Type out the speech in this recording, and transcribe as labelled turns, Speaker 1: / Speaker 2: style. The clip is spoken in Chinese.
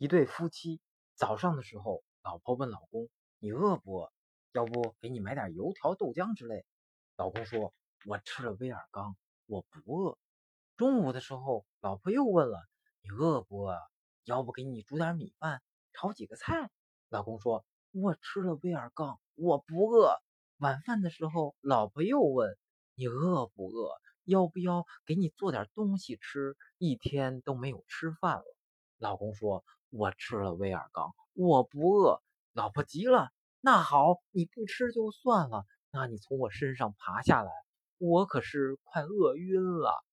Speaker 1: 一对夫妻早上的时候，老婆问老公：“你饿不饿？要不给你买点油条、豆浆之类。”老公说：“我吃了威尔刚，我不饿。”中午的时候，老婆又问了：“你饿不饿？要不给你煮点米饭，炒几个菜？”老公说：“我吃了威尔刚，我不饿。”晚饭的时候，老婆又问：“你饿不饿？要不要给你做点东西吃？一天都没有吃饭了。”老公说。我吃了威尔刚，我不饿。老婆急了，那好，你不吃就算了，那你从我身上爬下来，我可是快饿晕了。